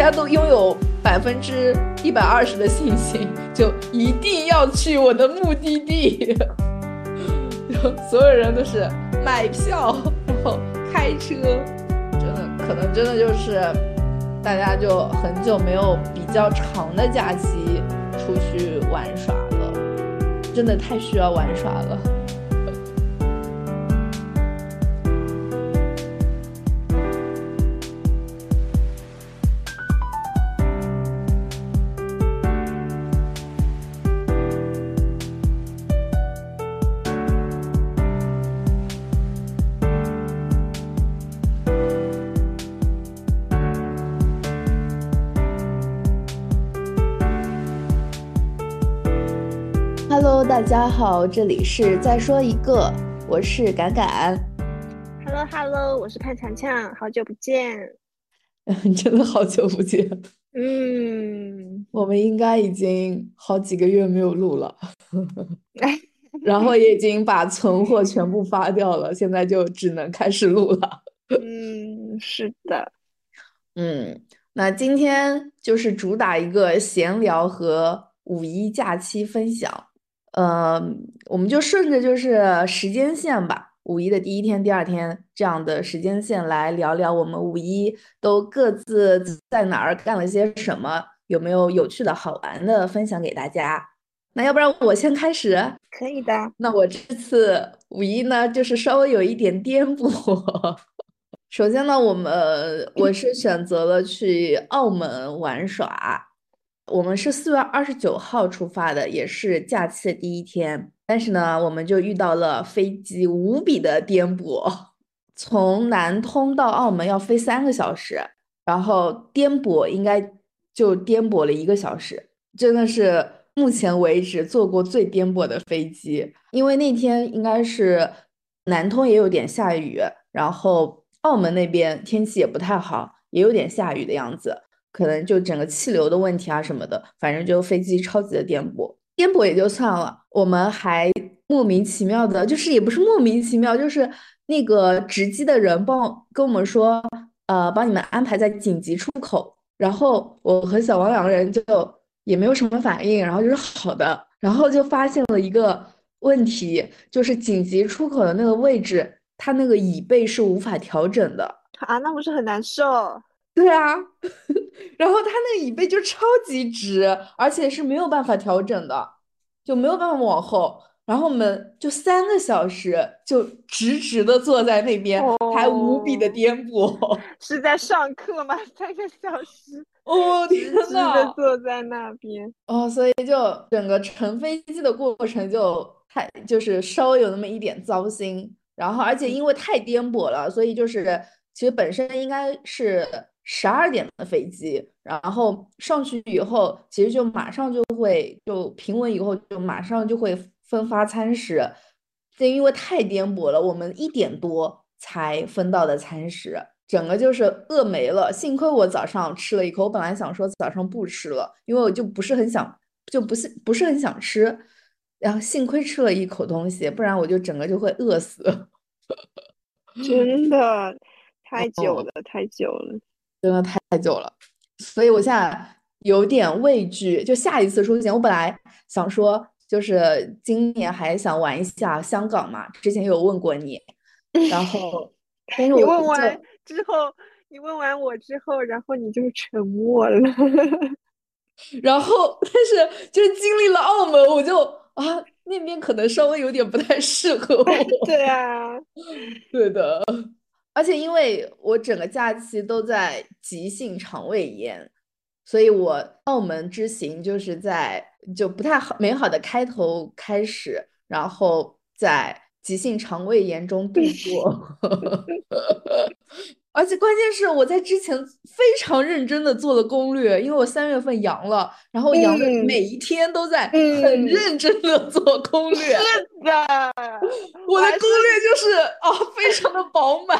大家都拥有百分之一百二十的信心，就一定要去我的目的地。就 所有人都是买票，然后开车，真的可能真的就是大家就很久没有比较长的假期出去玩耍了，真的太需要玩耍了。家好，这里是再说一个，我是敢敢。Hello Hello，我是潘强强，好久不见。真的好久不见，嗯，我们应该已经好几个月没有录了，然后也已经把存货全部发掉了，现在就只能开始录了。嗯，是的，嗯，那今天就是主打一个闲聊和五一假期分享，呃，我们就顺着就是时间线吧，五一的第一天、第二天这样的时间线来聊聊我们五一都各自在哪儿干了些什么，有没有有趣的好玩的分享给大家。那要不然我先开始。可以的。那我这次五一呢，就是稍微有一点颠簸。首先呢，我们我是选择了去澳门玩耍。我们是四月二十九号出发的，也是假期的第一天。但是呢，我们就遇到了飞机无比的颠簸，从南通到澳门要飞三个小时，然后颠簸应该就颠簸了一个小时，真的是目前为止坐过最颠簸的飞机。因为那天应该是南通也有点下雨，然后澳门那边天气也不太好，也有点下雨的样子，可能就整个气流的问题啊什么的，反正就飞机超级的颠簸。颠簸也就算了，我们还莫名其妙的，就是也不是莫名其妙，就是那个值机的人帮跟我们说，呃，帮你们安排在紧急出口。然后我和小王两个人就也没有什么反应，然后就是好的，然后就发现了一个问题，就是紧急出口的那个位置，它那个椅背是无法调整的。啊，那不是很难受？对啊，然后它那个椅背就超级直，而且是没有办法调整的，就没有办法往后。然后我们就三个小时就直直的坐在那边，还无比的颠簸。是在上课吗？三个小时，哦天直直呐！的坐在那边。哦，所以就整个乘飞机的过程就太就是稍微有那么一点糟心，然后而且因为太颠簸了，所以就是其实本身应该是十二点的飞机，然后上去以后，其实就马上就会就平稳以后就马上就会分发餐食，就因为太颠簸了，我们一点多才分到的餐食。整个就是饿没了，幸亏我早上吃了一口，我本来想说早上不吃了，因为我就不是很想，就不是不是很想吃，然后幸亏吃了一口东西，不然我就整个就会饿死。真的太久哦了，太久了。真的太久了，所以我现在有点畏惧，就下一次出行，我本来想说，就是今年还想玩一下香港嘛，之前有问过你，然后，但是你问完之后，你问完我之后，然后你就沉默了。然后，但是就是经历了澳门，我就啊，那边可能稍微有点不太适合我。对啊，对的，而且因为我整个假期都在急性肠胃炎，所以我澳门之行就是在就不太好美好的开头开始，然后在急性肠胃炎中度过。而且关键是我在之前非常认真的做了攻略，因为我三月份阳了，然后阳的嗯每一天都在很嗯认真的做攻略。是的，我的攻略就是啊，非常的饱满。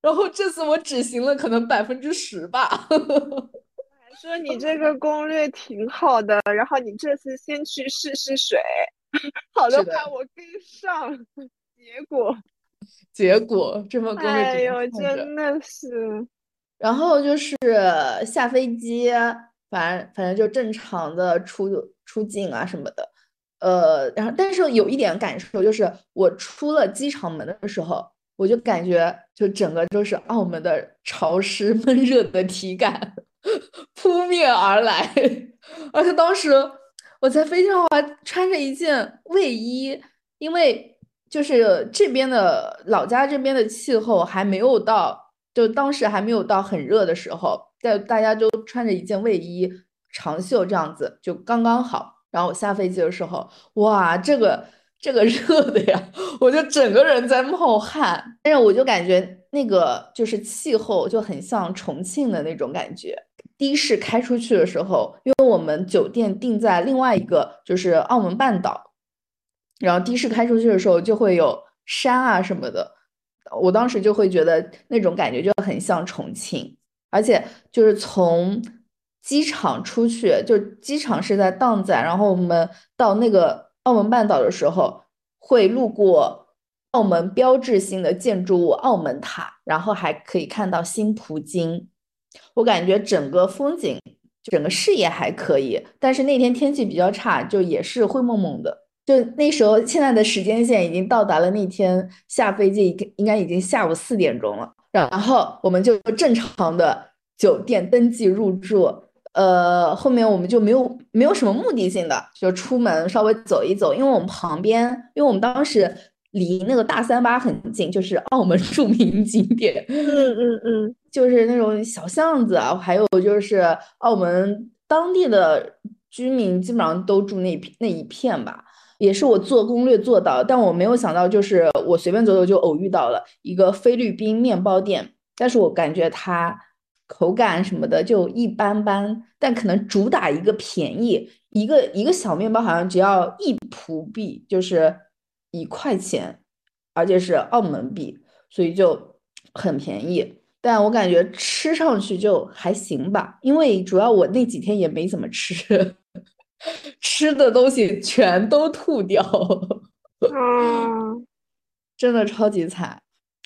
然后这次我只行了可能百分之十吧。说你这个攻略挺好的，然后你这次先去试试水，好的话我跟上。结果，结果这份攻略只哎呦，真的是，然后就是下飞机，反正反正就正常的出出境啊什么的。呃，然后但是有一点感受就是，我出了机场门的时候，我就感觉就整个都是澳门的潮湿闷热的体感 扑面而来，而且当时我在飞机上还穿着一件卫衣，因为就是这边的老家这边的气候还没有到，就当时还没有到很热的时候，大大家都穿着一件卫衣长袖这样子，就刚刚好。然后我下飞机的时候，哇，这个这个热的呀，我就整个人在冒汗。但是我就感觉那个就是气候就很像重庆的那种感觉。的士开出去的时候，因为我们酒店定在另外一个就是澳门半岛，然后的士开出去的时候就会有山啊什么的，我当时就会觉得那种感觉就很像重庆，而且就是从。机场出去，就机场是在荡仔，然后我们到那个澳门半岛的时候，会路过澳门标志性的建筑物澳门塔，然后还可以看到新葡京。我感觉整个风景，整个视野还可以，但是那天天气比较差，就也是灰蒙蒙的。就那时候，现在的时间线已经到达了那天下飞机，应该已经下午四点钟了。然后我们就正常的酒店登记入住。呃，后面我们就没有没有什么目的性的，就出门稍微走一走，因为我们旁边，因为我们当时离那个大三巴很近，就是澳门著名景点，嗯嗯嗯，就是那种小巷子啊，还有就是澳门当地的居民基本上都住那那一片吧，也是我做攻略做到，但我没有想到，就是我随便走走就偶遇到了一个菲律宾面包店，但是我感觉它。口感什么的就一般般，但可能主打一个便宜，一个一个小面包好像只要一葡币，就是一块钱，而且是澳门币，所以就很便宜。但我感觉吃上去就还行吧，因为主要我那几天也没怎么吃，吃的东西全都吐掉，嗯，真的超级惨。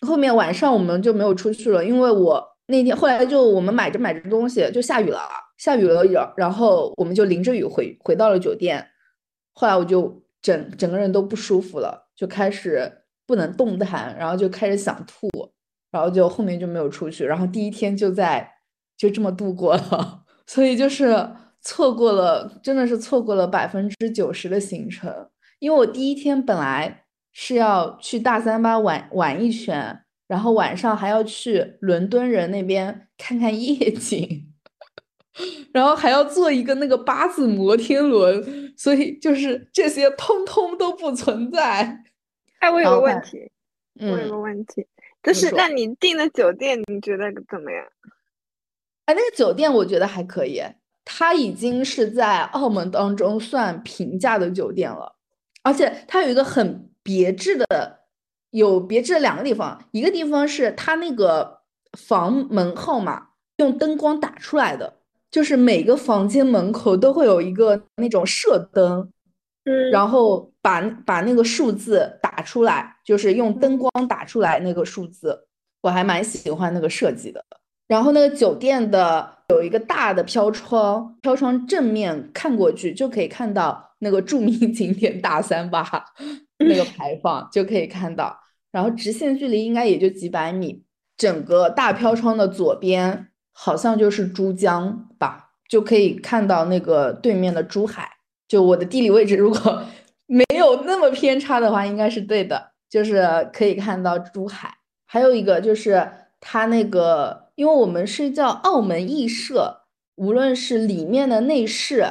后面晚上我们就没有出去了，因为我。那天后来就我们买着买着东西就下雨了，下雨了，然然后我们就淋着雨回回到了酒店。后来我就整整个人都不舒服了，就开始不能动弹，然后就开始想吐，然后就后面就没有出去。然后第一天就在就这么度过了，所以就是错过了，真的是错过了百分之九十的行程。因为我第一天本来是要去大三巴玩玩一圈。然后晚上还要去伦敦人那边看看夜景，然后还要坐一个那个八字摩天轮，所以就是这些通通都不存在。哎，我有个问题，我有个问题，就是那你订的酒店你觉得怎么样？哎，那个酒店我觉得还可以，它已经是在澳门当中算平价的酒店了，而且它有一个很别致的。有别致的两个地方，一个地方是它那个房门号码用灯光打出来的，就是每个房间门口都会有一个那种射灯，嗯，然后把把那个数字打出来，就是用灯光打出来那个数字，我还蛮喜欢那个设计的。然后那个酒店的有一个大的飘窗，飘窗正面看过去就可以看到那个著名 景点大三巴那个牌坊，就可以看到。然后直线距离应该也就几百米，整个大飘窗的左边好像就是珠江吧，就可以看到那个对面的珠海。就我的地理位置如果 没有那么偏差的话，应该是对的，就是可以看到珠海。还有一个就是它那个，因为我们是叫澳门艺社，无论是里面的内饰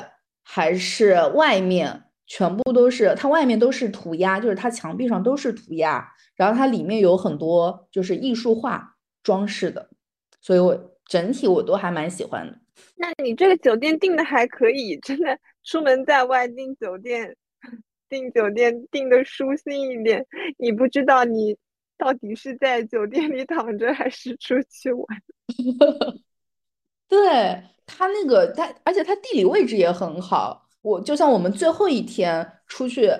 还是外面，全部都是它外面都是涂鸦，就是它墙壁上都是涂鸦。然后它里面有很多就是艺术画装饰的，所以我整体我都还蛮喜欢的。那你这个酒店订的还可以，真的出门在外订酒店，订酒店订的舒心一点。你不知道你到底是在酒店里躺着还是出去玩。对它那个它，而且它地理位置也很好。我就像我们最后一天出去。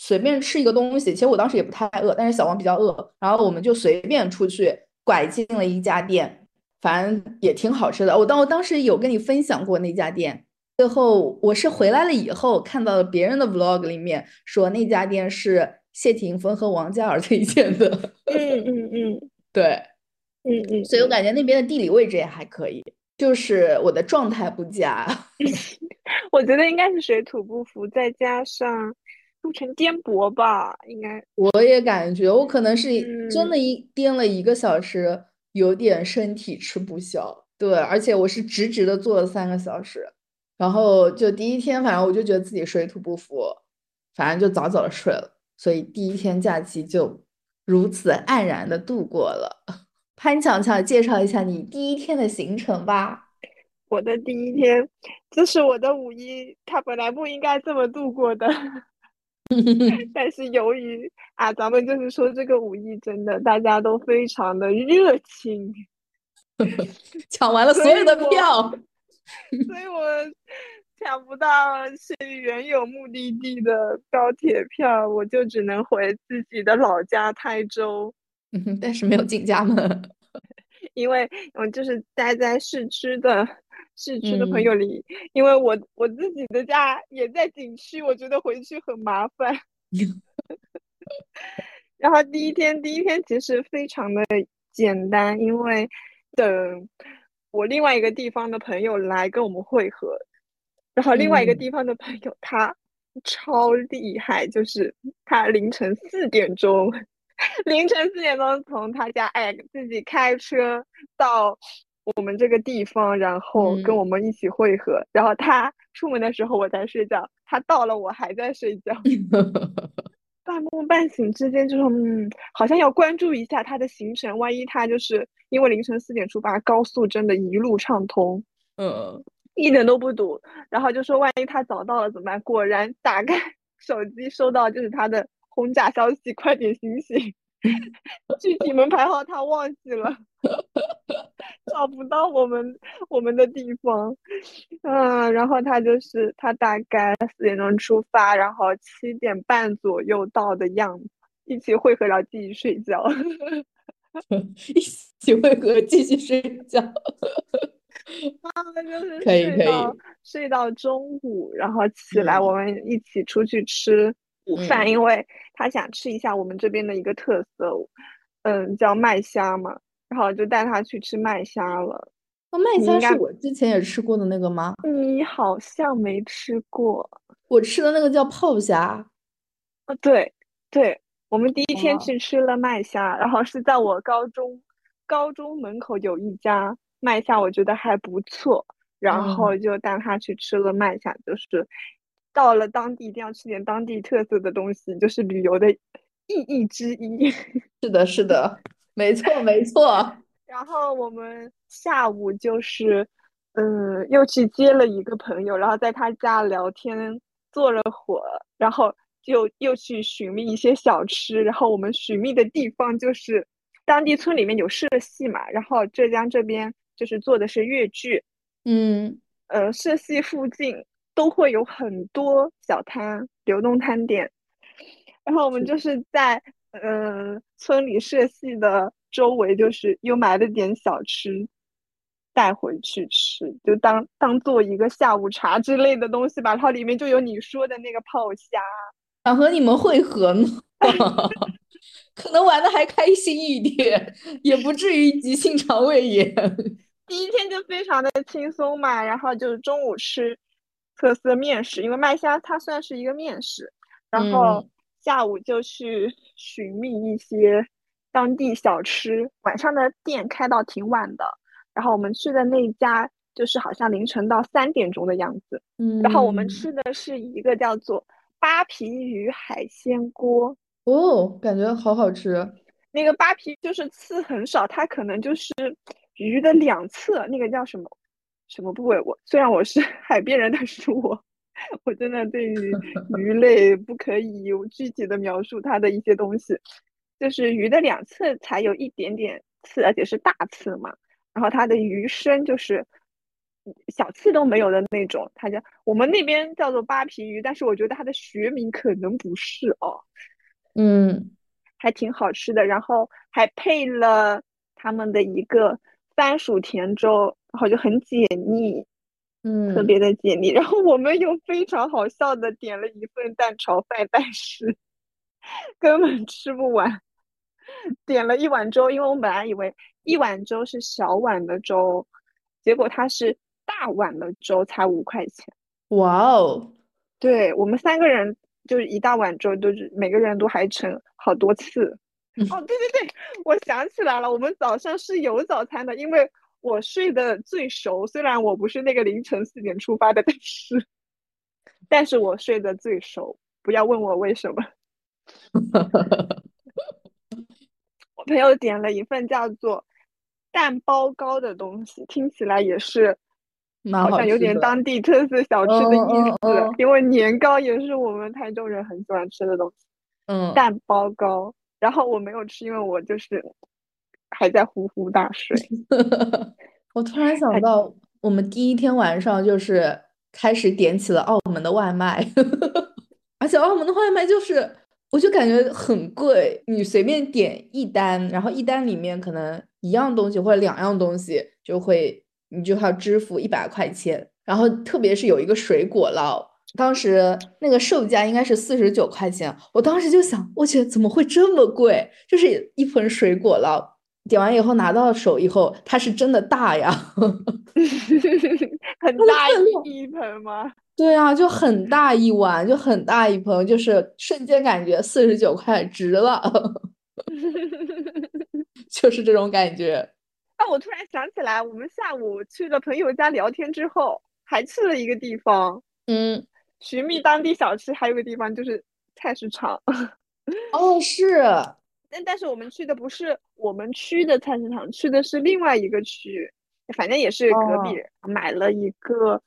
随便吃一个东西，其实我当时也不太饿，但是小王比较饿，然后我们就随便出去拐进了一家店，反正也挺好吃的。我当我当时有跟你分享过那家店，最后我是回来了以后看到了别人的 vlog 里面说那家店是谢霆锋和王嘉尔推荐的。嗯嗯嗯，对，嗯嗯，所以我感觉那边的地理位置也还可以，就是我的状态不佳。我觉得应该是水土不服，再加上路程颠簸吧，应该。我也感觉我可能是真的，嗯一颠了一个小时，有点身体吃不消。对，而且我是直直的坐了三个小时，然后就第一天，反正我就觉得自己水土不服，反正就早早的睡了，所以第一天假期就如此黯然的度过了。潘强强，介绍一下你第一天的行程吧。我的第一天，这是我的五一，它本来不应该这么度过的，但是由于啊，咱们就是说这个五一真的大家都非常的热情，抢完了所有的票，所以我抢不到去原有目的地的高铁票，我就只能回自己的老家台州，嗯，但是没有进家门。因为我就是待在市区的市区的朋嗯友里，因为我我自己的家也在景区，我觉得回去很麻烦。然后第一天，第一天其实非常的简单，因为等我另外一个地方的朋友来跟我们会合，然后另外一个嗯。地方的朋友他超厉害，就是他凌晨四点钟，凌晨四点钟从他家哎自己开车到我们这个地方，然后跟嗯。我们一起会合，然后他出门的时候我在睡觉，他到了我还在睡觉。半梦半醒之间，就是嗯，好像要关注一下他的行程，万一他就是因为凌晨四点出发，高速真的一路畅通，嗯，一点都不堵。然后就说万一他早到了怎么办？果然打开 手机收到就是他的轰炸消息，快点醒醒！具体门牌号他忘记了，找不到我们我们的地方。嗯，然后他就是他大概四点钟出发，然后七点半左右到的样子，一起汇合，然后继续睡觉。一起会合，继续睡觉。就是可以可以睡到睡到中午，然后起来嗯我们一起出去吃午饭，嗯因为他想吃一下我们这边的一个特色，嗯，叫麦虾嘛，然后就带他去吃麦虾了。哦，麦虾是我之前也吃过的那个吗？你好像没吃过，我吃的那个叫泡虾。啊，对对，我们第一天哦去吃了麦虾，然后是在我高中高中门口有一家麦虾，我觉得还不错，然后嗯，就带他去吃了麦虾，就是到了当地一定要吃点当地特色的东西，就是旅游的意义之一。是的，是的，没错，没错。然后我们下午就是，嗯，又去接了一个朋友，然后在他家聊天，坐了会儿，然后就又去寻觅一些小吃。然后我们寻觅的地方就是当地村里面有社戏嘛，然后浙江这边就是做的是粤剧，嗯呃，社戏附近都会有很多小摊、流动摊点，然后我们就是在呃村里社戏的周围，就是又买了点小吃带回去吃，就当当做一个下午茶之类的东西吧。然后里面就有你说的那个泡虾，想和你们会合呢，可能玩的还开心一点，也不至于急性肠胃炎。第一天就非常的轻松嘛，然后就是中午吃特色面食，因为麦香它算是一个面食，然后嗯，下午就去寻觅一些当地小吃，晚上的店开到挺晚的，然后我们去的那家就是好像凌晨到三点钟的样子，嗯。然后我们嗯，吃的是一个叫做扒皮鱼海鲜锅，哦，感觉好好吃。那个扒皮就是刺很少，它可能就是鱼的两侧，那个叫什么什么部位？我虽然我是 海边人，但是我我真的对于 鱼类不可以有具体的描述它的一些东西，就是鱼的两侧才有一点点刺，而且是大刺嘛。然后它的鱼身就是小刺都没有的那种，它叫我们那边叫做扒皮鱼，但是我觉得它的学名可能不是哦。嗯，还挺好吃的，然后还配了他们的一个番薯甜粥，然后就很解腻，嗯，特别的解腻。然后我们又非常好笑的点了一份蛋炒饭，但是 根本吃不完。点了一碗粥，因为我们本来以为一碗粥是小碗的粥，结果它是大碗的粥，才五块钱。哇哦！对我们三个人就是一大碗粥，都是每个人都还盛好多次。哦，对对对，我想起来了，我们早上是有早餐的，因为我睡得最熟，虽然我不是那个凌晨四点出发的，但是，但是我睡得最熟，不要问我为什么。我朋友点了一份叫做蛋包糕的东西，听起来也是好像有点当地特色小吃的意思，因为年糕也是我们台州人很喜欢吃的东西。嗯，蛋包糕，然后我没有吃，因为我就是还在呼呼大睡。我突然想到，我们第一天晚上就是开始点起了澳门的外卖，而且澳门的外卖就是。我就感觉很贵，你随便点一单，然后一单里面可能一样东西或者两样东西就会，你就要支付一百块钱。然后特别是有一个水果捞，当时那个售价应该是四十九块钱，我当时就想，我去，怎么会这么贵？就是一盆水果了，点完以后拿到手以后，它是真的大呀，很大一盆吗？对啊，就很大一碗，就很大一盆，就是瞬间感觉四十九块值了，就是这种感觉。啊，我突然想起来，我们下午去了朋友家聊天之后，还去了一个地方，嗯，寻觅当地小吃，还有个地方就是菜市场。哦，是，但但是我们去的不是我们区的菜市场，去的是另外一个区，反正也是隔壁，买了一个。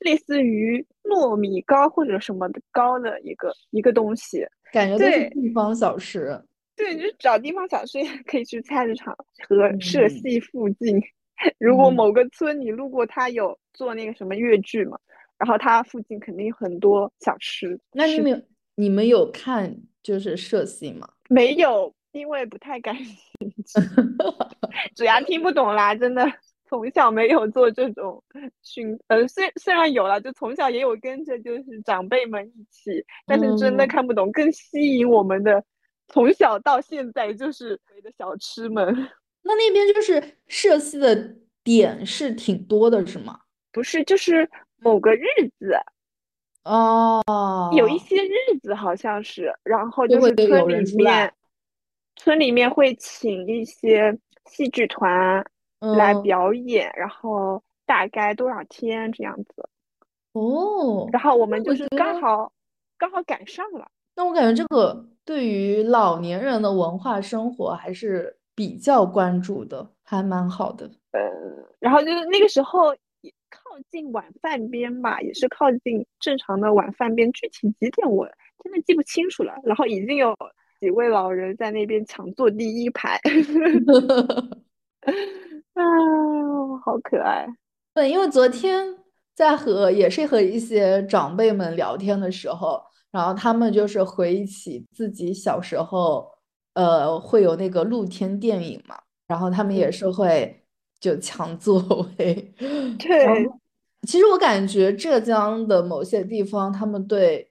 类似于糯米糕或者什么的糕的一个一个东西，感觉都是地方小吃。对，就找地方小吃也可以去菜市场和社系附近。如果某个村你路过，他有做那个什么越剧嘛，然后它附近肯定有很多小吃。那你们有你们有看就是社戏吗？没有，因为不太感兴趣，主要听不懂啦，真的。从小没有做这种训，呃，虽虽然有了，就从小也有跟着就是长辈们一起，但是真的看不懂。更吸引我们的，从小到现在就是的小吃们。那那边就是社戏的点是挺多的，是吗？不是，就是某个日子哦，有一些日子好像是，然后就是村里面，村里面会请一些戏剧团。来表演，然后大概多少天这样子？哦，然后我们就是刚好刚好赶上了。那我感觉这个对于老年人的文化生活还是比较关注的，还蛮好的。嗯，然后就是那个时候也靠近晚饭边吧，也是靠近正常的晚饭边，具体几点我真的记不清楚了。然后已经有几位老人在那边抢坐第一排。啊，好可爱！对，因为昨天在和也是和一些长辈们聊天的时候，然后他们就是回忆起自己小时候，呃，会有那个露天电影嘛，然后他们也是会就抢座位。对，其实我感觉浙江的某些地方，他们对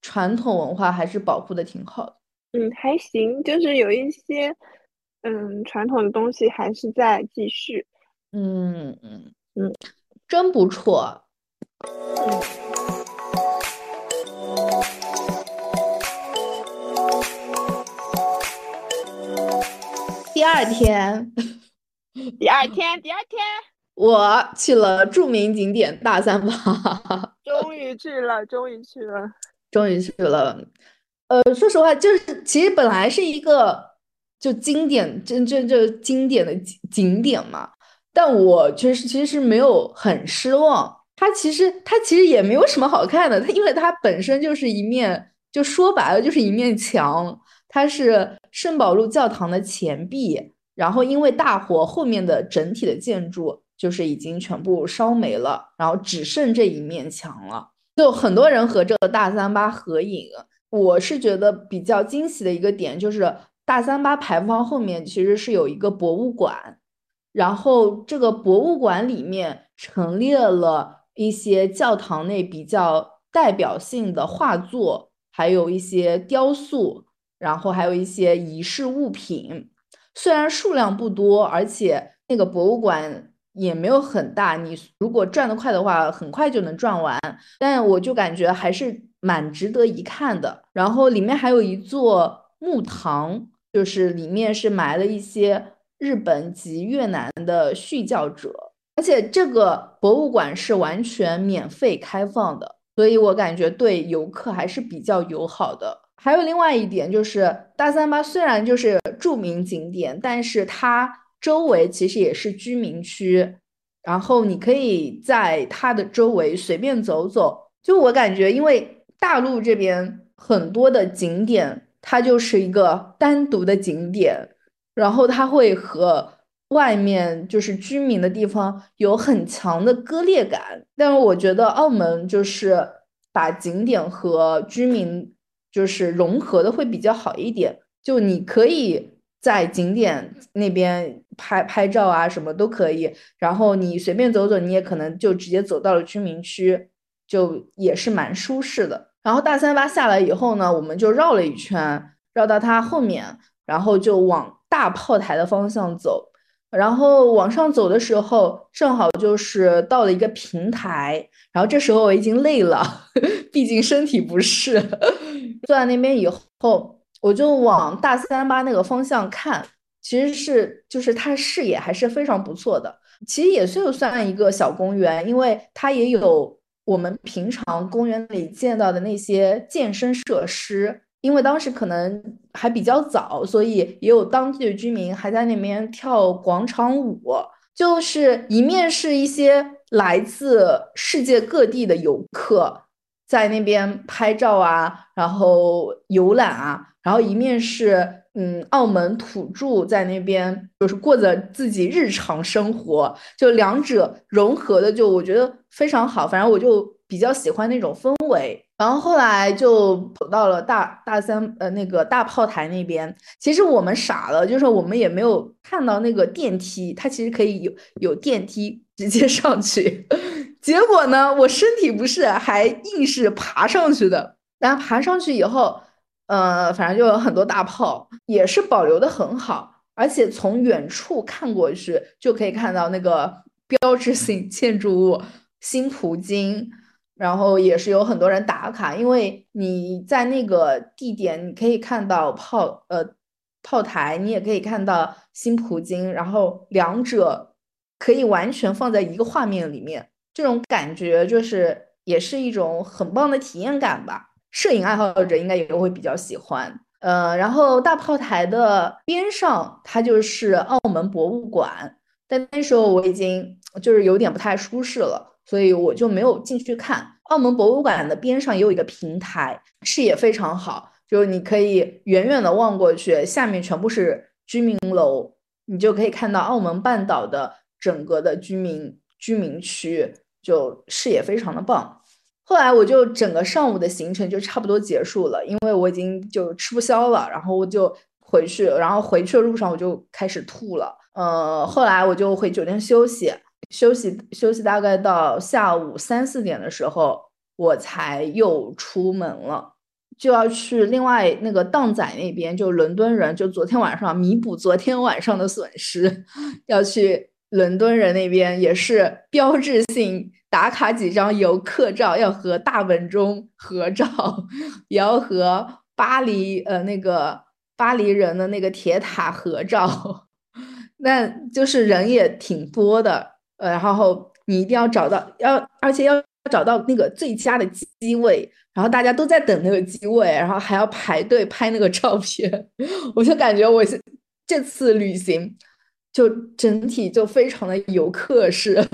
传统文化还是保护的挺好的。嗯，还行，就是有一些。嗯，传统的东西还是在继续。嗯嗯嗯，真不错。嗯。第二天，第二天，第二天，我去了著名景点大三巴。终于去了，终于去了，终于去了。呃，说实话，就是其实本来是一个。就经典，真正就经典的景景点嘛。但我确实其实是没有很失望。它其实它其实也没有什么好看的，它因为它本身就是一面，就说白了就是一面墙。它是圣保禄教堂的前壁，然后因为大火，后面的整体的建筑就是已经全部烧没了，然后只剩这一面墙了。就很多人和这个大三巴合影，我是觉得比较惊喜的一个点就是。大三巴牌坊后面其实是有一个博物馆，然后这个博物馆里面陈列了一些教堂内比较代表性的画作，还有一些雕塑，然后还有一些仪式物品。虽然数量不多，而且那个博物馆也没有很大，你如果转得快的话，很快就能转完。但我就感觉还是蛮值得一看的。然后里面还有一座墓堂，就是里面是埋了一些日本及越南的殉教者，而且这个博物馆是完全免费开放的，所以我感觉对游客还是比较友好的。还有另外一点就是，大三巴虽然就是著名景点，但是它周围其实也是居民区，然后你可以在它的周围随便走走。就我感觉，因为大陆这边很多的景点，它就是一个单独的景点，然后它会和外面就是居民的地方有很强的割裂感。但是我觉得澳门就是把景点和居民。就是融合的会比较好一点，就你可以在景点那边拍拍照啊，什么都可以。然后你随便走走，你也可能就直接走到了居民区，就也是蛮舒适的。然后大三巴下来以后呢，我们就绕了一圈，绕到它后面，然后就往大炮台的方向走。然后往上走的时候，正好就是到了一个平台。然后这时候我已经累了，毕竟身体不适。坐在那边以后，我就往大三巴那个方向看，其实是就是它视野还是非常不错的。其实也就算一个小公园，因为它也有我们平常公园里见到的那些健身设施。因为当时可能还比较早，所以也有当地的居民还在那边跳广场舞，就是一面是一些来自世界各地的游客在那边拍照啊，然后游览啊，然后一面是嗯澳门土著在那边就是过着自己日常生活，就两者融合的就我觉得非常好，反正我就比较喜欢那种氛围。然后后来就跑到了大大三呃那个大炮台那边，其实我们傻了，就是我们也没有看到那个电梯，它其实可以有有电梯直接上去。结果呢，我身体不适，还硬是爬上去的。然后爬上去以后，呃，反正就有很多大炮，也是保留的很好，而且从远处看过去就可以看到那个标志性建筑物 新葡京。然后也是有很多人打卡，因为你在那个地点，你可以看到炮呃炮台，你也可以看到新葡京，然后两者可以完全放在一个画面里面，这种感觉就是也是一种很棒的体验感吧。摄影爱好者应该也会比较喜欢。呃，然后大炮台的边上，它就是澳门博物馆，但那时候我已经就是有点不太舒适了。所以我就没有进去看。澳门博物馆的边上也有一个平台，视野非常好，就是你可以远远的望过去，下面全部是居民楼，你就可以看到澳门半岛的整个的居民居民区，就视野非常的棒。后来我就整个上午的行程就差不多结束了，因为我已经就吃不消了，然后我就回去，然后回去的路上我就开始吐了。呃，后来我就回酒店休息。休息休息，大概到下午三四点的时候，我才又出门了，就要去另外那个荡仔那边，就伦敦人，就昨天晚上弥补昨天晚上的损失，要去伦敦人那边，也是标志性打卡几张游客照，要和大本钟合照，也要和巴黎呃那个巴黎人的那个铁塔合照，那就是人也挺多的。呃，然后你一定要找到，要而且要找到那个最佳的机位，然后大家都在等那个机位，然后还要排队拍那个照片。我就感觉我是这次旅行就整体就非常的游客式，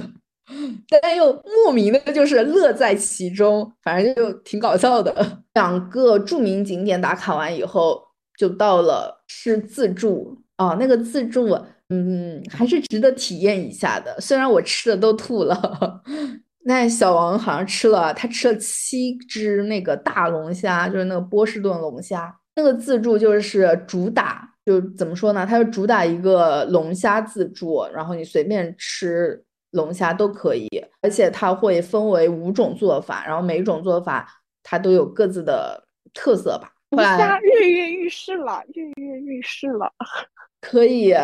但又莫名的就是乐在其中，反正就挺搞笑的。两个著名景点打卡完以后，就到了吃自助啊，那个自助。嗯，还是值得体验一下的。虽然我吃的都吐了，那小王好像吃了，他吃了七只那个大龙虾，就是那个波士顿龙虾。那个自助就是主打就怎么说呢？它是主打一个龙虾自助，然后你随便吃龙虾都可以，而且它会分为五种做法，然后每一种做法它都有各自的特色吧。龙虾跃跃欲试了，跃跃欲试了，可以，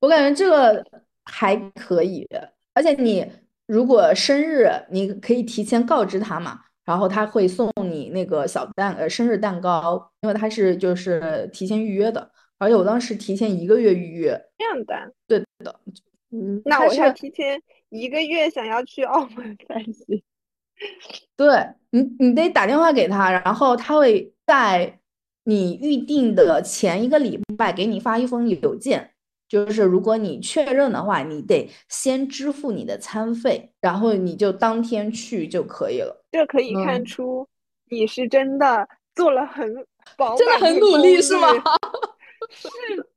我感觉这个还可以，而且你如果生日，你可以提前告知他嘛。然后他会送你那个小蛋呃生日蛋糕，因为他是就是提前预约的，而且我当时提前一个月预约。这样的，对的，嗯，那我要提前一个月想要去澳门 才行。对你，你得打电话给他，然后他会在你预定的前一个礼拜给你发一封邮件。就是如果你确认的话，你得先支付你的餐费，然后你就当天去就可以了。这可以看出你是真的做了很饱真的很努力是吗？是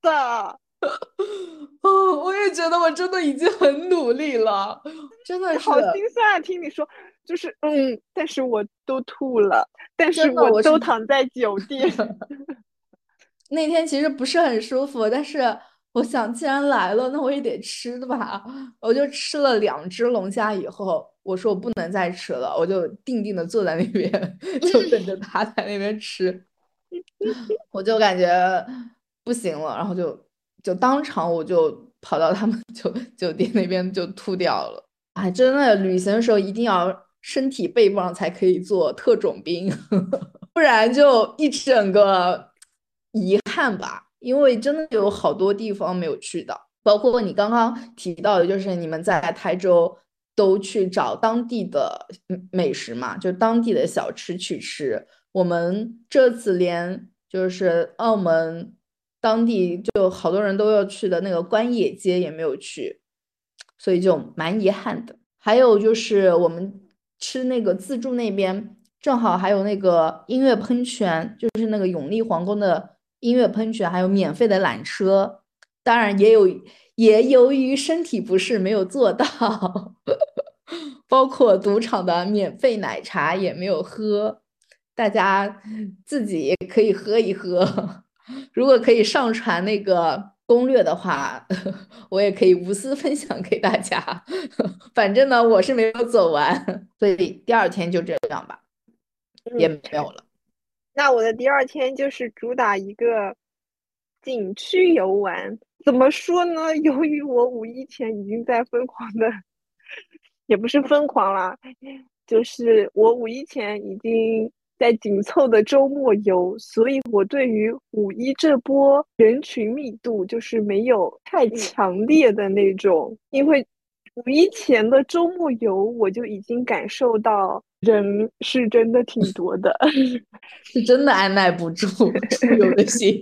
的。哦，我也觉得我真的已经很努力了，真的是。好心酸啊！听你说，就是嗯，但是我都吐了，但是我都躺在酒 店。那天其实不是很舒服，但是。我想，既然来了，那我也得吃的吧。我就吃了两只龙虾以后，我说我不能再吃了，我就定定的坐在那边，就等着他在那边吃。我就感觉不行了，然后就就当场我就跑到他们 酒 酒店那边就吐掉了。哎，真的，旅行的时候一定要身体倍棒才可以做特种兵，不然就一整个遗憾吧。因为真的有好多地方没有去到，包括你刚刚提到的，就是你们在台州都去找当地的美食嘛，就当地的小吃去吃。我们这次连就是澳门当地就好多人都要去的那个关野街也没有去，所以就蛮遗憾的。还有就是我们吃那个自助那边，正好还有那个音乐喷泉，就是那个永利皇宫的。音乐喷泉，还有免费的缆车，当然也有，也由于身体不适没有做到，包括赌场的免费奶茶也没有喝，大家自己也可以喝一喝。如果可以上传那个攻略的话，我也可以无私分享给大家。反正呢，我是没有走完，所以第二天就这样吧，也没有了。那我的第二天就是主打一个景区游玩，怎么说呢？由于我五一前已经在疯狂的，也不是疯狂啦，就是我五一前已经在紧凑的周末游，所以我对于五一这波人群密度就是没有太强烈的那种，因为五一前的周末游我就已经感受到。人是真的挺多的，是真的按耐不住出游的心。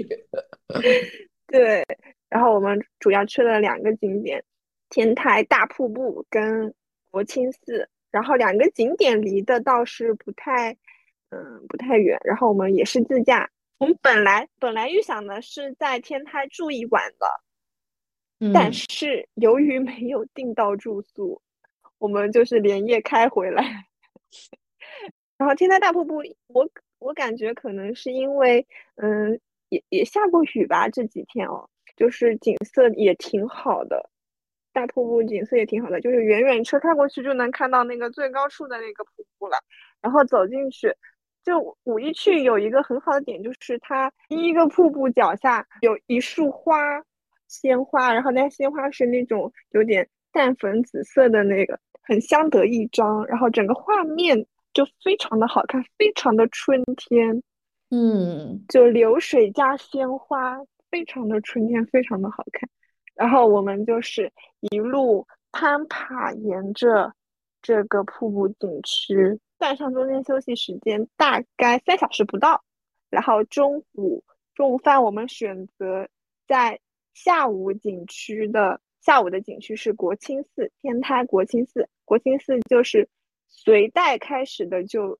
对，然后我们主要去了两个景点：天台大瀑布跟国清寺。然后两个景点离的倒是不太，嗯，不太远。然后我们也是自驾。我们本来本来预想的是在天台住一晚的，但是由于没有订到住宿，我们就是连夜开回来。然后天台大瀑布，我我感觉可能是因为，嗯，也也下过雨吧，这几天哦，就是景色也挺好的，大瀑布景色也挺好的，就是远远车开过去就能看到那个最高处的那个瀑布了。然后走进去，就五一去有一个很好的点，就是它第一个瀑布脚下有一束花，鲜花，然后那鲜花是那种有点淡粉紫色的那个。很相得益彰，然后整个画面就非常的好看，非常的春天，嗯，就流水加鲜花，非常的春天，非常的好看。然后我们就是一路攀爬，沿着这个瀑布景区，算上中间休息时间大概三小时不到。然后中午中午饭我们选择在下午景区的。下午的景区是国清寺，天台国清寺。国清寺就是隋代开始的，就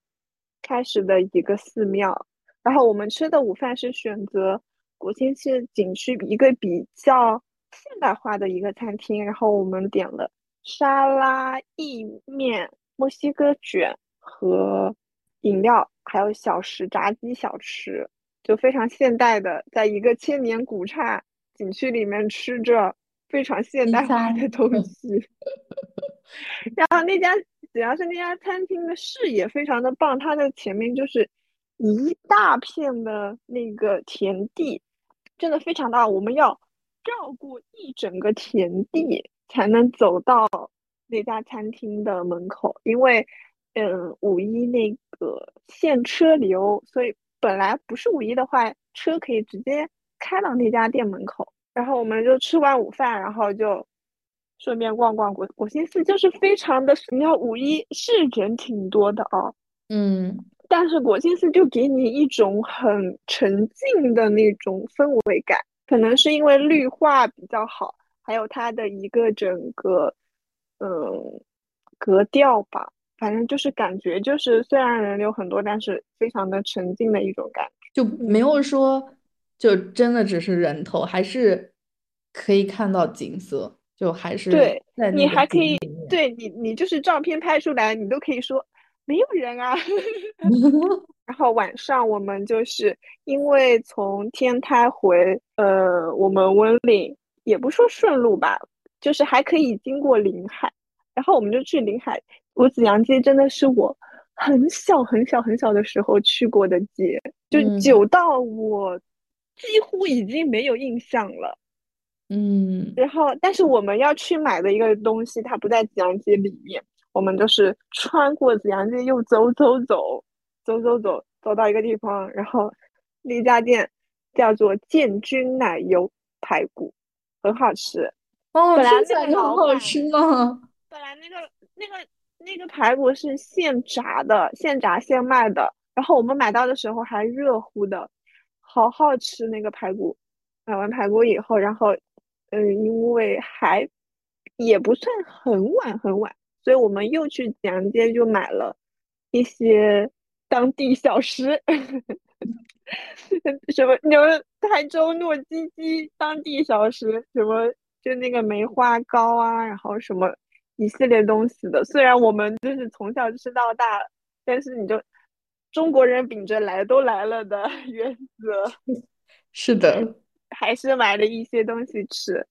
开始的一个寺庙。然后我们吃的午饭是选择国清寺景区一个比较现代化的一个餐厅。然后我们点了沙拉、意面、墨西哥卷和饮料，还有小食炸鸡小吃。就非常现代的，在一个千年古刹景区里面吃着非常现代化的东 西。然后那家主要是那家餐厅的视野非常的棒，它的前面就是一大片的那个田地，真的非常大。我们要绕过一整个田地才能走到那家餐厅的门口，因为嗯五一那个限车流，所以本来不是五一的话，车可以直接开到那家店门口。然后我们就吃完午饭，然后就。顺便逛逛国国兴寺，就是非常的，你要五一是人挺多的哦，嗯，但是国兴寺就给你一种很沉静的那种氛围感，可能是因为绿化比较好，还有它的一个整个，嗯，格调吧，反正就是感觉就是虽然人流很多，但是非常的沉静的一种感觉，就没有说就真的只是人头，还是可以看到景色。就还是对，你还可以对你，你就是照片拍出来，你都可以说没有人啊。然后晚上我们就是因为从天台回呃我们温岭，也不说顺路吧，就是还可以经过临海，然后我们就去临海。我紫阳街真的是我很小很小很小的时候去过的街，就久到我几乎已经没有印象了。嗯，然后，但是我们要去买的一个东西，它不在紫阳街里面。我们就是穿过紫阳街，又走走走，走走走，走到一个地方，然后那家店叫做建军奶油排骨，很好吃。哦，本来那个好好吃呢。本来那个那个那个排骨是现炸的，现炸现卖的。然后我们买到的时候还热乎的，好好吃那个排骨。买完排骨以后，然后。嗯，因为还也不算很晚很晚，所以我们又去紫阳街就买了一些当地小吃，什么牛台州糯叽叽当地小食，什么就那个梅花糕啊，然后什么一系列东西的。虽然我们就是从小吃到大，但是你就中国人秉着来都来了的原则，是的。还是买了一些东西吃，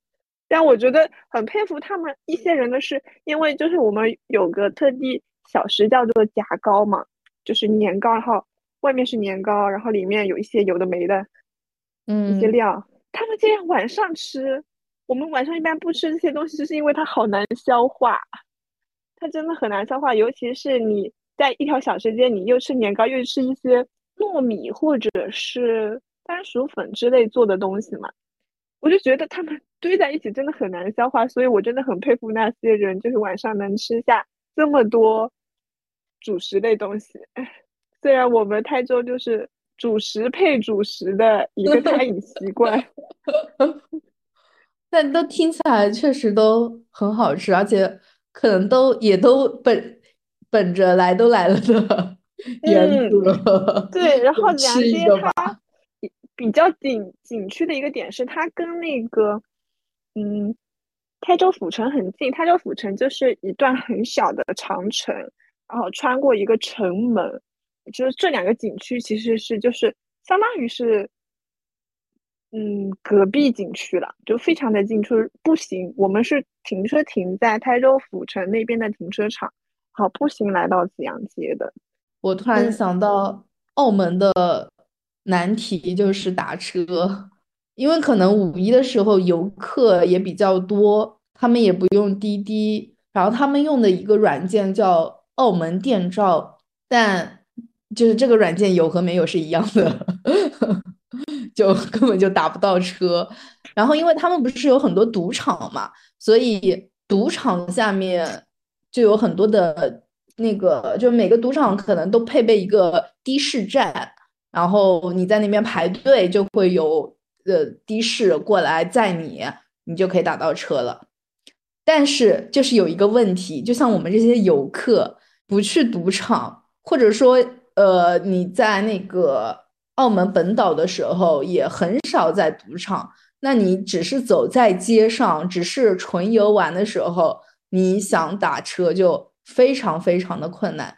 但我觉得很佩服他们一些人的是，因为就是我们有个特地小食叫做夹糕嘛，就是年糕，然后外面是年糕，然后里面有一些有的没的，嗯，一些料。他们竟然晚上吃，我们晚上一般不吃这些东西，就是因为它好难消化，它真的很难消化，尤其是你在一条小吃街，你又吃年糕，又吃一些糯米或者是。番薯粉之类做的东西嘛，我就觉得他们 堆在一起真的很难消化，所以我真的很佩服那些人，就是晚上能吃下这么多主食类东西。虽然我们台州就是主食配主食的一个 餐饮习惯，但都听起来确实都很好吃，而且可能都也都本本着来都来了的原则。对，然后 两街它。比较景景区的一个点是，它跟那个，嗯，台州府城很近。台州府城就是一段很小的长城，然后穿过一个城门，就是这两个景区其实是就是相当于是，嗯，隔壁景区了，就非常的近，就是步行。我们是停车停在台州府城那边的停车场，好步行来到紫阳街的。我突然想到澳门的。难题就是打车，因为可能五一的时候游客也比较多，他们也不用滴滴，然后他们用的一个软件叫澳门电召，但就是这个软件有和没有是一样的，就根本就打不到车。然后因为他们不是有很多赌场嘛，所以赌场下面就有很多的那个，就每个赌场可能都配备一个的士站。然后你在那边排队，就会有呃的士过来载你，你就可以打到车了。但是就是有一个问题，就像我们这些游客不去赌场，或者说呃你在那个澳门本岛的时候也很少在赌场，那你只是走在街上，只是纯游玩的时候，你想打车就非常非常的困难。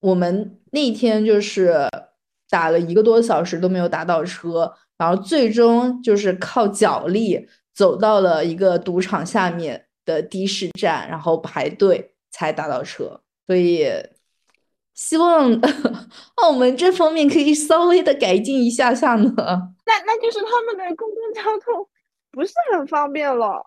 我们那天就是。打了一个多小时都没有打到车，然后最终就是靠脚力走到了一个赌场下面的的士站，然后排队才打到车。所以希望澳门这方面可以稍微的改进一下下呢。那那就是他们的公共交通不是很方便了。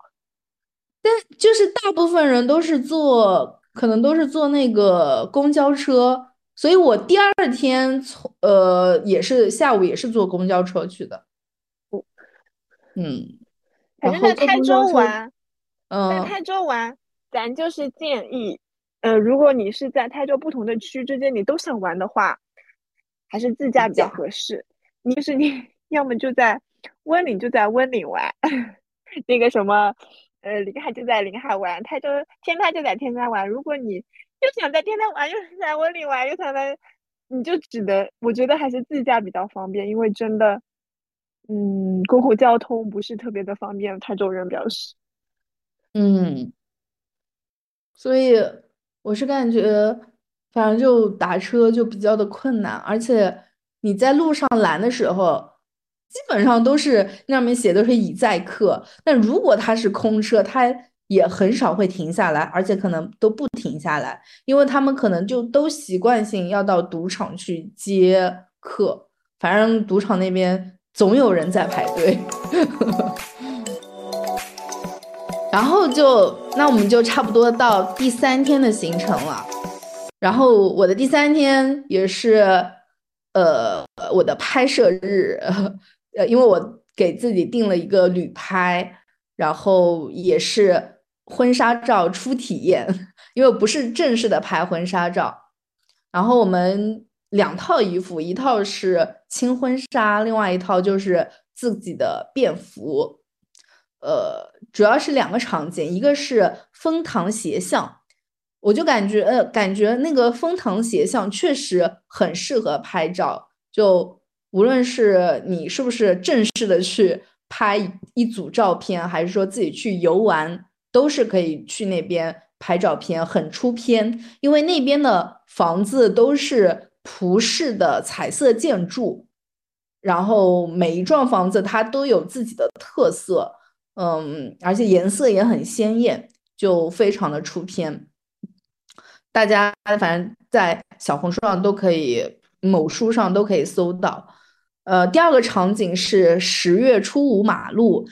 但就是大部分人都是坐，可能都是坐那个公交车。所以我第二天从呃也是下午也是坐公交车去的，嗯，反正在台州玩，嗯，在台州玩，咱就是建议，呃，如果你是在台州不同的区之间你都想玩的话，还是自驾比较合适。你就是你 要么就在温岭就在温岭玩，那个什么，呃，临海就在临海玩，台州天台就在天台玩。如果你又想在天台玩，又想在温岭玩，又想在，你就只能，我觉得还是自驾比较方便，因为真的，嗯，公共交通不是特别的方便。台州人表示，嗯，所以我是感觉，反正就打车就比较的困难，而且你在路上拦的时候，基本上都是那上面写都是已载客，但如果它是空车，它。也很少会停下来，而且可能都不停下来，因为他们可能就都习惯性要到赌场去接客，反正赌场那边总有人在排队。然后就那我们就差不多到第三天的行程了，然后我的第三天也是呃我的拍摄日，呃 因为我给自己定了一个旅拍，然后也是。婚纱照初体验，因为不是正式的拍婚纱照，然后我们两套衣服，一套是轻婚纱，另外一套就是自己的便服。呃，主要是两个场景，一个是风塘斜巷，我就感觉呃，感觉那个风塘斜巷确实很适合拍照，就无论是你是不是正式的去拍一组照片，还是说自己去游玩。都是可以去那边拍照片，很出片，因为那边的房子都是葡式的彩色建筑，然后每一幢房子它都有自己的特色，嗯，而且颜色也很鲜艳，就非常的出片。大家反正在小红书上都可以，某书上都可以搜到。呃，第二个场景是十月初五马路。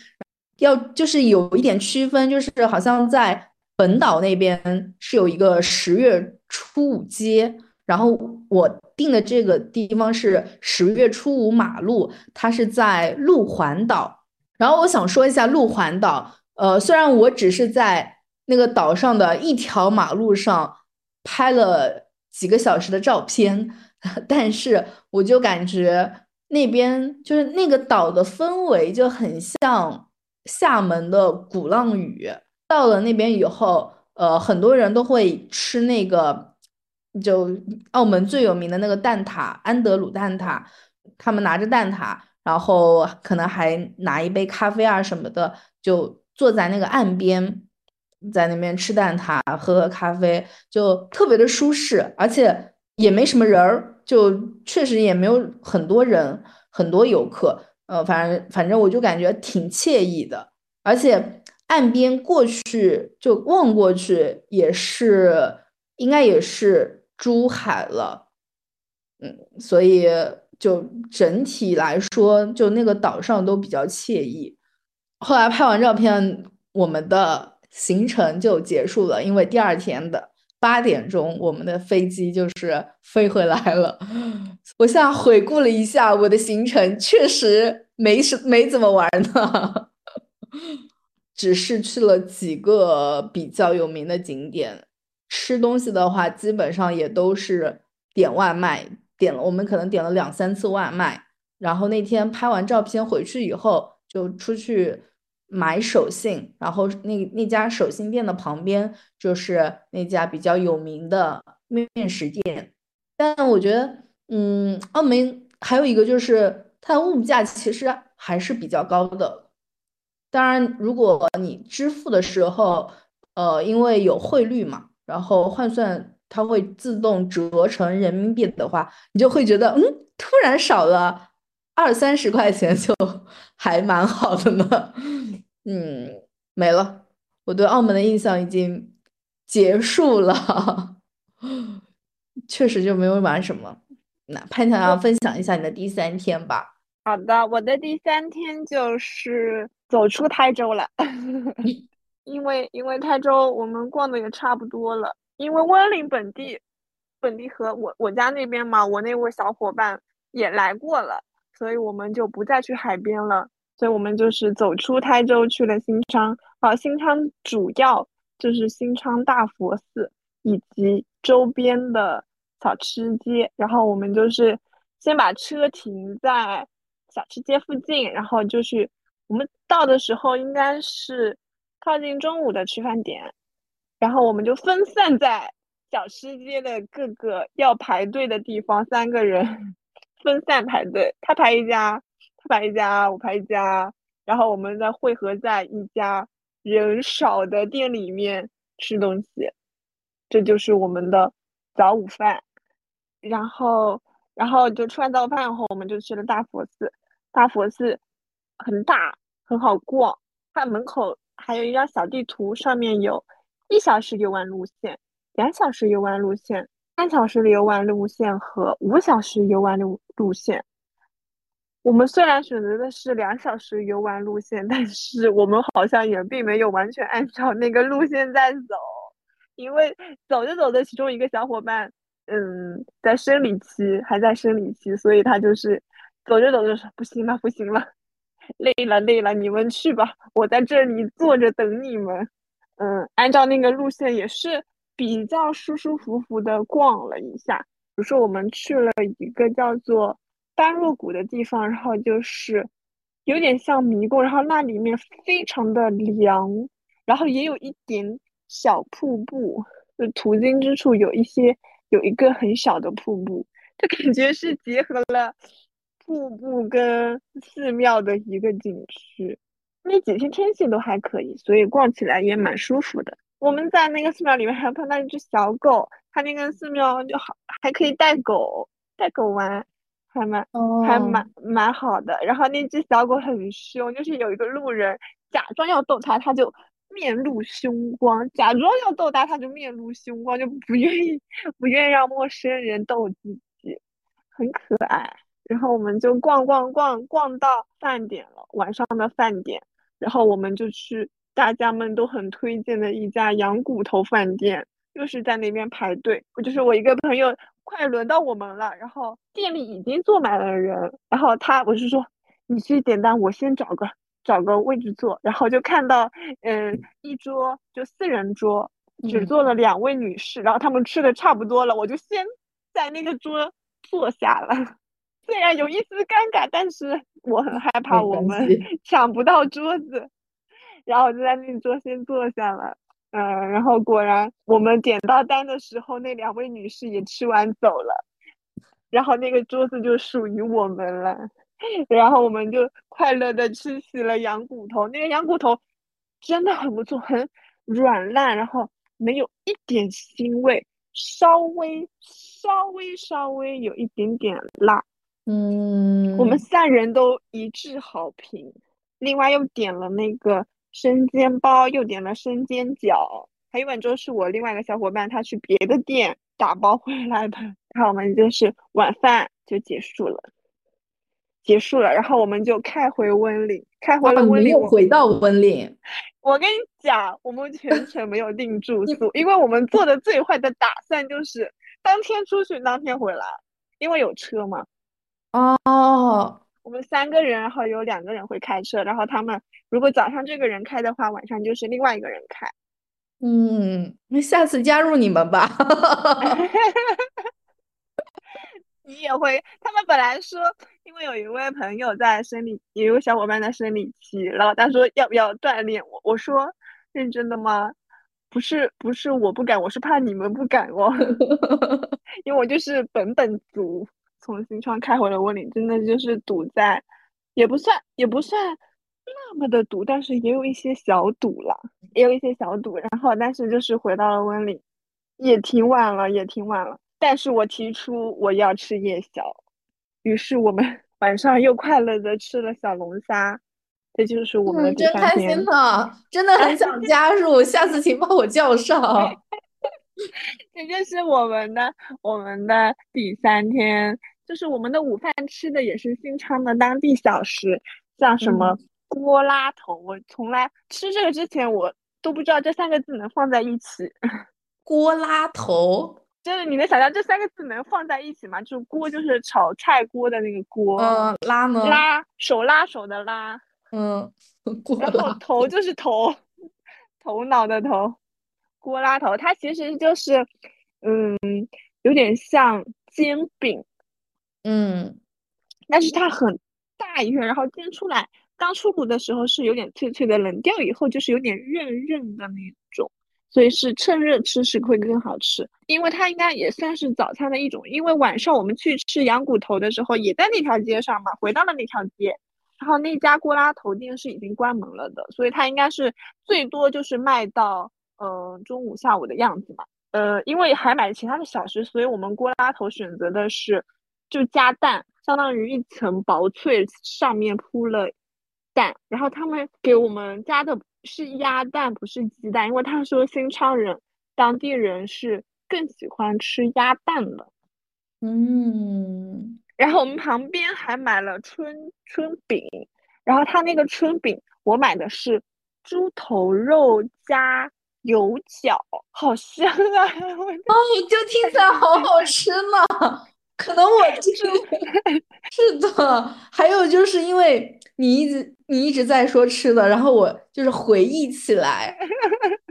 要就是有一点区分，就是好像在本岛那边是有一个十月初五街，然后我定的这个地方是十月初五马路，它是在鹿环岛。然后我想说一下鹿环岛，呃，虽然我只是在那个岛上的一条马路上拍了几个小时的照片，但是我就感觉那边就是那个岛的氛围就很像。厦门的鼓浪屿，到了那边以后，呃，很多人都会吃那个，就澳门最有名的那个蛋挞——安德鲁蛋挞。他们拿着蛋挞，然后可能还拿一杯咖啡啊什么的，就坐在那个岸边，在那边吃蛋挞、喝喝咖啡，就特别的舒适，而且也没什么人儿，就确实也没有很多人，很多游客。呃，反正反正我就感觉挺惬意的，而且岸边过去就望过去也是，应该也是珠海了，嗯，所以就整体来说，就那个岛上都比较惬意。后来拍完照片，我们的行程就结束了，因为第二天的。八点钟，我们的飞机就是飞回来了。我现在回顾了一下我的行程，确实没什没怎么玩呢，只是去了几个比较有名的景点。吃东西的话，基本上也都是点外卖，点了我们可能点了两三次外卖。然后那天拍完照片回去以后，就出去。买手信，然后那那家手信店的旁边就是那家比较有名的面食店。但我觉得，嗯，澳门还有一个就是它的物价其实还是比较高的。当然，如果你支付的时候，呃，因为有汇率嘛，然后换算它会自动折成人民币的话，你就会觉得，嗯，突然少了二三十块钱，就 还蛮好的呢。嗯，没了，我对澳门的印象已经结束了，确实就没有玩什么。那潘强强分享一下你的第三天吧。好的，我的第三天就是走出台州了，因为因为台州我们逛的也差不多了，因为温岭本地本地和我我家那边嘛，我那位小伙伴也来过了，所以我们就不再去海边了，所以我们就是走出台州去了新昌。好，新昌主要就是新昌大佛寺以及周边的小吃街，然后我们就是先把车停在。小吃街附近，然后就是我们到的时候应该是靠近中午的吃饭点，然后我们就分散在小吃街的各个要排队的地方，三个人分散排队，他排一家，他排一家，我排一家，然后我们再汇合在一家人少的店里面吃东西，这就是我们的早午饭，然后。然后就吃完早饭后，我们就去了大佛寺。大佛寺很大，很好逛。它门口还有一张小地图，上面有一小时游玩路线、两小时游玩路线、三小时游玩路线和五小时游玩路路线。我们虽然选择的是两小时游玩路线，但是我们好像也并没有完全按照那个路线在走，因为走着走着，其中一个小伙伴。嗯，在生理期还在生理期，所以他就是走着走着说不行了，不行了，累了累了，你们去吧，我在这里坐着等你们。嗯，按照那个路线也是比较舒舒服服的逛了一下。比如说我们去了一个叫做般若谷的地方，然后就是有点像迷宫，然后那里面非常的凉，然后也有一点小瀑布，就途经之处有一些。有一个很小的瀑布，就感觉是结合了瀑布跟寺庙的一个景区。那几天天气都还可以，所以逛起来也蛮舒服的。我们在那个寺庙里面还碰到一只小狗，它那个寺庙就好，还可以带狗带狗玩，还蛮还蛮蛮好的。然后那只小狗很凶，就是有一个路人假装要逗它，它就。面露凶光，假装要逗它，它就面露凶光，就不愿意 不愿意让陌生人逗自己，很可爱。然后我们就逛逛逛逛到饭点了，晚上的饭点，然后我们就去大家们都很推荐的一家羊骨头饭店，又是在那边排队。我就是我一个朋友，快轮到我们了，然后店里已经坐满了人，然后他我是说你去点单，我先找个。找个位置坐，然后就看到，嗯，一桌就四人桌，只坐了两位女士，然后他们吃的差不多了，我就先在那个桌坐下了。虽然有一丝尴尬，但是我很害怕我们 抢不到桌子，然后我就在那桌先坐下了。嗯，然后果然我们点到单的时候，那两位女士也吃完走了，然后那个桌子就属于我们了。然后我们就快乐的吃起了羊骨头，那个羊骨头真的很不错，很软烂，然后没有一点腥味，稍微稍微稍微有一点点辣。嗯，我们三人都一致好评。另外又点了那个生煎包，又点了生煎饺，还有碗粥是我另外一个小伙伴他去别的店打包回来的。然后我们就是晚饭就结束了。结束了，然后我们就开回温岭，开回了温岭。又回到温岭。我跟你讲，我们全程没有订住宿，因为我们做的最坏的打算就是当天出去，当天回来，因为有车嘛。哦。我们三个人，然后有两个人会开车，然后他们如果早上这个人开的话，晚上就是另外一个人开。嗯，那下次加入你们吧。你也会？他们本来说，因为有一位朋友在生理，有一个小伙伴在生理期，然后他说要不要锻炼我？我说认真的吗？不是，不是我不敢，我是怕你们不敢哦。因为我就是本本族，从新昌开回了温岭，真的就是堵在，也不算也不算那么的堵，但是也有一些小堵了，也有一些小堵。然后但是就是回到了温岭，也挺晚了，也挺晚了。但是我提出我要吃夜宵，于是我们 晚上又快乐的吃了小龙虾。这就是我们的嗯，真开。心呢，真的很想加入，下次请把我叫上。这就是我们的我们的第三天，就是我们的午饭吃的也是新昌的当地小吃，像什么嗯锅拉头，我从来吃这个之前我都不知道这三个字能放在一起。锅拉头，就是你能想象这三个字能放在一起吗？就是锅就是炒菜锅的那个锅，嗯，拉呢？拉手拉手的拉，嗯，锅然后，头就是头，头脑的头，锅拉头，它其实就是，嗯，有点像煎饼，嗯。但是它很大一片，然后煎出来，刚出炉的时候是有点脆脆的，冷掉以后就是有点韧韧的那种，所以是趁热吃是会更好吃，因为它应该也算是早餐的一种，因为晚上我们去吃羊骨头的时候也在那条街上嘛，回到了那条街，然后那家锅拉头店是已经关门了的，所以它应该是最多就是卖到呃中午下午的样子嘛。呃，因为还买其他的小食，所以我们锅拉头选择的是就加蛋，相当于一层薄脆，上面铺了蛋。然后他们给我们加的是鸭蛋，不是鸡蛋，因为他说新昌人当地人是更喜欢吃鸭蛋的。嗯，然后我们旁边还买了春春饼，然后他那个春饼我买的是猪头肉加油角，好香啊！哦，就听起来好好吃呢。可能我就是 是的，还有就是因为你一直你一直在说吃的，然后我就是回忆起来，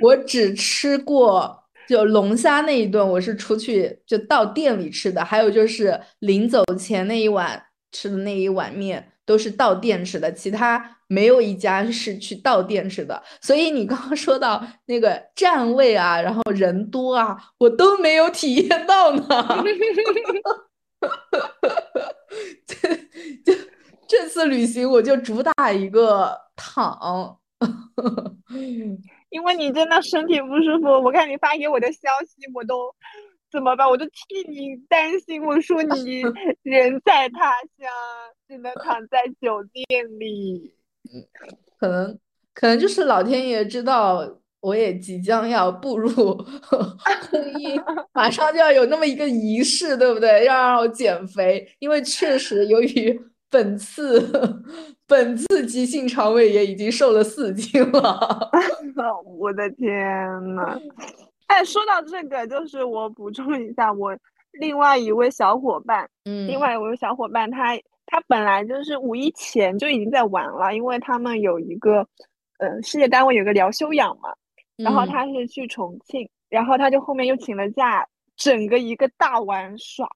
我只吃过就龙虾那一顿，我是出去就到店里吃的，还有就是临走前那一碗吃的那一碗面都是到店吃的，其他没有一家是去到店吃的。所以你刚刚说到那个站位啊，然后人多啊，我都没有体验到呢。这这这次旅行我就主打一个躺，因为你真的身体不舒服，我看你发给我的消息，我都怎么办？我都替你担心。我说你 人在他乡，只能躺在酒店里。可能可能就是老天爷知道我也即将要步入 婚姻，马上就要有那么一个仪式，对不对？要让我减肥，因为确实由于本次本次急性肠胃炎已经瘦了四斤了。我的天呐！哎，说到这个，就是我补充一下，我另外一位小伙伴，嗯，另外一位小伙伴，他他本来就是五一前就已经在玩了，因为他们有一个，呃，事业单位有个疗休养嘛，然后嗯他是去重庆，然后他就后面又请了假，整个一个大玩耍，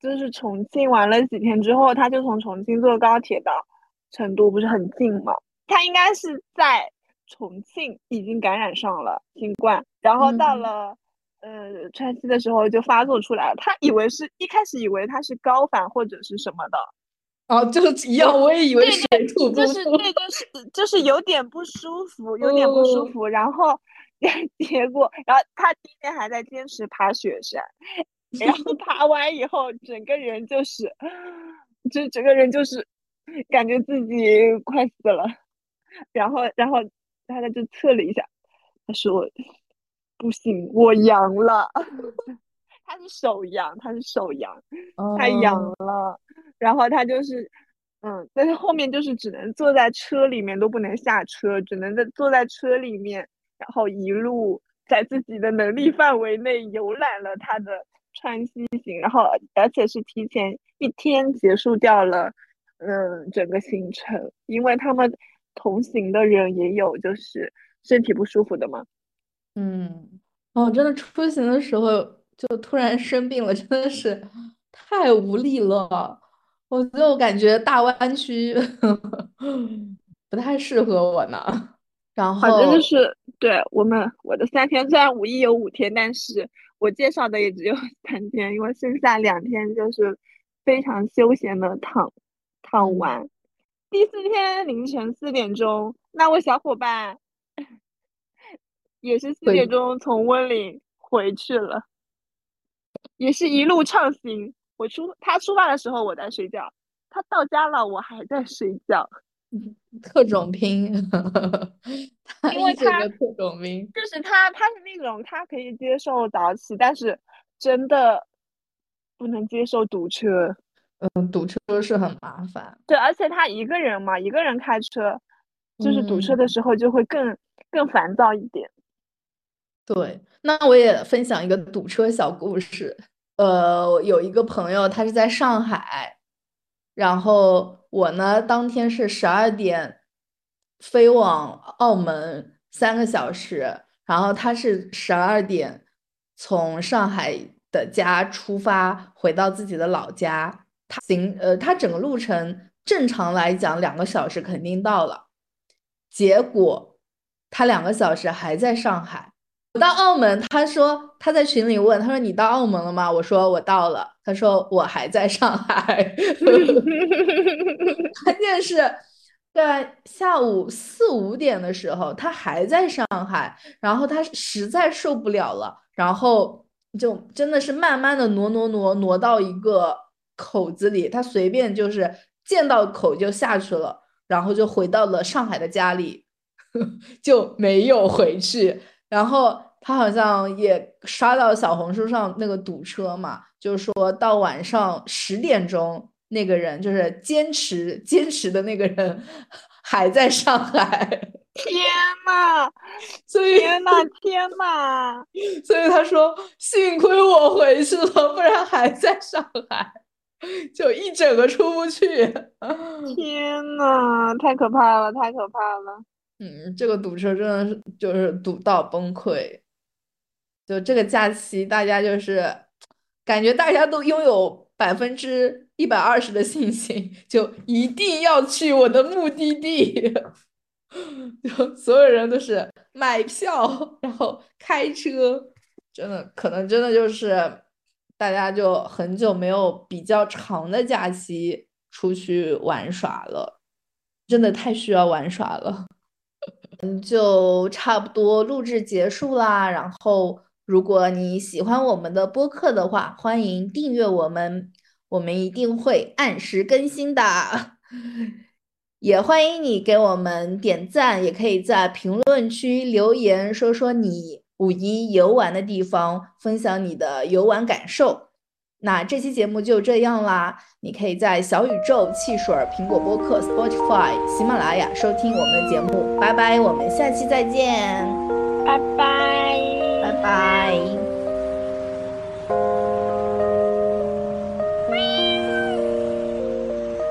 就是重庆玩了几天之后，他就从重庆坐高铁到成都，不是很近嘛？他应该是在重庆已经感染上了新冠，然后到嗯了、呃川西的时候就发作出来了。他以为是一开始以为他是高反或者是什么的，哦，就是一样，我也以为对水土不就是服。对，就是就是有点不舒服，有点不舒嗯服。然后结果，然后他第一天还在坚持爬雪山，然后爬完以后，整个人就是，就整个人就是感觉自己快死了。然后，然后他他就测了一下，他说不行，我阳了。他是手阳，他是手阳，太阳哦，了。然后他就是，嗯，但是后面就是只能坐在车里面，都不能下车，只能在坐在车里面，然后一路在自己的能力范围内游览了他的川西行，然后而且是提前一天结束掉了，嗯，整个行程，因为他们同行的人也有就是身体不舒服的嘛。嗯，哦，真的出行的时候就突然生病了，真的是太无力了。我就感觉大湾区 不太适合我呢。然好，这就，是对我们我的三天，虽然五一有五天，但是我介绍的也只有三天，因为剩下两天就是非常休闲的躺躺嗯玩。第四天凌晨四点钟，那位小伙伴 也是四点钟从温岭回去了，也是一路畅行。我出他出发的时候我在睡觉，他到家了我还在睡觉。特种兵，因为他特种兵，就是他，他是那种他可以接受早起，但是真的不能接受堵车。嗯，堵车是很麻烦。对，而且他一个人嘛，一个人开车，就是堵车的时候就会更更烦躁一点。对，那我也分享一个堵车小故事。呃，有一个朋友，他是在上海，然后我呢，当天是十二点飞往澳门三个小时，然后他是十二点从上海的家出发回到自己的老家。他行，呃，他整个路程正常来讲两个小时肯定到了，结果他两个小时还在上海。到澳门，他说他在群里问，他说你到澳门了吗？我说我到了。他说我还在上海。关键是，在下午四五点的时候，他还在上海，然后他实在受不了了，然后就真的是慢慢的挪挪挪挪到一个。口子里，他随便就是见到口就下去了，然后就回到了上海的家里，就没有回去。然后他好像也刷到小红书上那个堵车嘛，就是说到晚上十点钟，那个人就是坚持坚持的那个人还在上海。天呐！所以天呐，天呐！所以他说幸亏我回去了，不然还在上海。就一整个出不去，天呐，太可怕了，太可怕了。嗯，这个堵车真的是就是堵到崩溃。就这个假期，大家就是感觉大家都拥有百分之一百二十的信心，就一定要去我的目的地。就所有人都是买票，然后开车，真的可能真的就是。大家就很久没有比较长的假期出去玩耍了，真的太需要玩耍了。嗯，就差不多录制结束啦。然后，如果你喜欢我们的播客的话，欢迎订阅我们，我们一定会按时更新的。也欢迎你给我们点赞，也可以在评论区留言说说你。五一游玩的地方，分享你的游玩感受。那这期节目就这样啦，你可以在小宇宙、汽水、苹果播客、Spotify、喜马拉雅收听我们的节目。拜拜，我们下期再见。拜拜，拜拜。